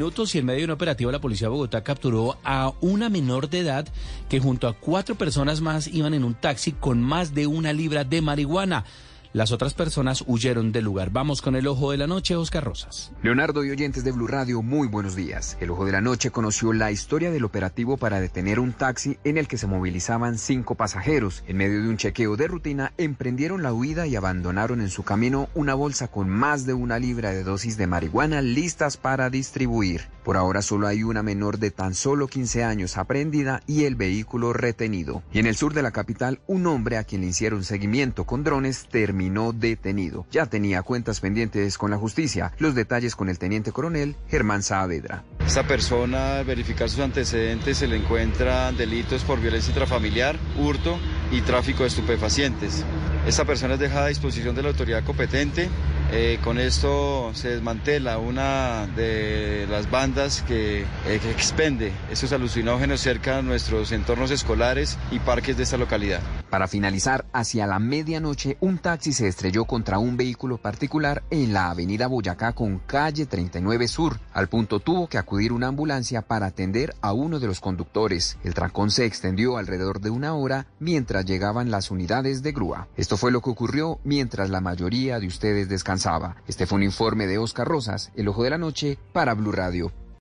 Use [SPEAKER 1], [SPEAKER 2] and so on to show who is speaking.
[SPEAKER 1] minutos y en medio de un operativo la policía de Bogotá capturó a una menor de edad que junto a cuatro personas más iban en un taxi con más de una libra de marihuana. Las otras personas huyeron del lugar. Vamos con el ojo de la noche, Oscar Rosas.
[SPEAKER 2] Leonardo y oyentes de Blue Radio, muy buenos días. El ojo de la noche conoció la historia del operativo para detener un taxi en el que se movilizaban cinco pasajeros. En medio de un chequeo de rutina, emprendieron la huida y abandonaron en su camino una bolsa con más de una libra de dosis de marihuana listas para distribuir. Por ahora solo hay una menor de tan solo 15 años aprehendida y el vehículo retenido. Y en el sur de la capital, un hombre a quien le hicieron seguimiento con drones terminó detenido. Ya tenía cuentas pendientes con la justicia. Los detalles con el teniente coronel Germán Saavedra.
[SPEAKER 3] Esta persona, al verificar sus antecedentes, se le encuentran delitos por violencia intrafamiliar, hurto y tráfico de estupefacientes. Esta persona es dejada a disposición de la autoridad competente. Eh, con esto se desmantela una de las bandas que, eh, que expende estos alucinógenos cerca de nuestros entornos escolares y parques de esta localidad.
[SPEAKER 2] Para finalizar, hacia la medianoche, un taxi se estrelló contra un vehículo particular en la avenida Boyacá con calle 39 Sur. Al punto tuvo que acudir una ambulancia para atender a uno de los conductores. El trancón se extendió alrededor de una hora mientras llegaban las unidades de grúa. Esto fue lo que ocurrió mientras la mayoría de ustedes descansaban. Este fue un informe de Oscar Rosas, El Ojo de la Noche, para Blue Radio.